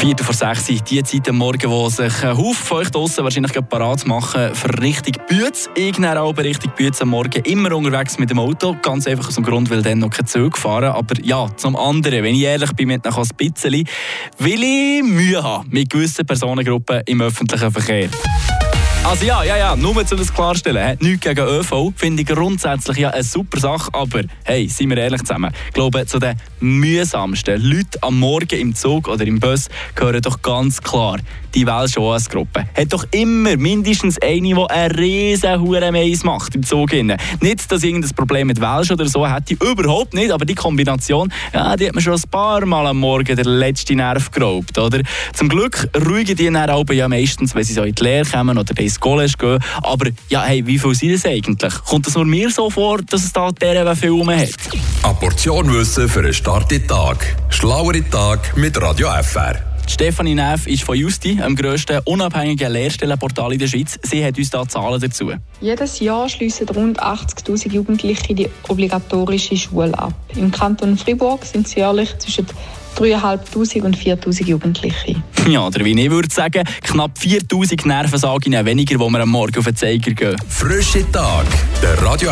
Viertel vor sechs, die Zeit am Morgen, wo sich ein Haufen von euch draussen wahrscheinlich parat machen für Richtung Bütz. Ich nehme auch Richtung Bütz am Morgen immer unterwegs mit dem Auto. Ganz einfach aus dem Grund, weil dann noch kein Zug fahren. Aber ja, zum anderen, wenn ich ehrlich bin, mit noch ein bisschen, will ich Mühe haben mit gewissen Personengruppen im öffentlichen Verkehr. Also ja, ja, ja, nur zu das klarstellen. He, nichts gegen ÖV finde ich grundsätzlich ja eine super Sache, aber hey, seien wir ehrlich zusammen. Ich glaube, zu den mühsamsten Leuten am Morgen im Zug oder im Bus gehören doch ganz klar die Welsh OS-Gruppe. Hat doch immer mindestens eine, die einen riesen Mais macht im Zug. Nicht, dass ich irgendein Problem mit Welsh oder so hätte, überhaupt nicht, aber die Kombination, ja, die hat man schon ein paar Mal am Morgen der letzte Nerv geraubt, oder? Zum Glück ruhigen die dann ja meistens, wenn sie so in die Lehre kommen oder ins College gehen. Aber ja, hey, wie viel sind es eigentlich? Kommt es nur mir so vor, dass es da dieser Filme hat? Eine Portion Wissen für einen starken Tag. Schlauere Tag mit Radio FR. Stefanie Neff ist von Justi, dem grössten unabhängigen Lehrstellenportal in der Schweiz. Sie hat uns da Zahlen dazu. Jedes Jahr schließen rund 80.000 Jugendliche die obligatorische Schule ab. Im Kanton Fribourg sind es jährlich zwischen 3'500 und 4'000 Jugendliche. Ja, oder wie ich würde sagen, knapp 4'000 Nervensagen weniger, die wir am Morgen auf den Zeiger gehen. Frische Tag, der Radio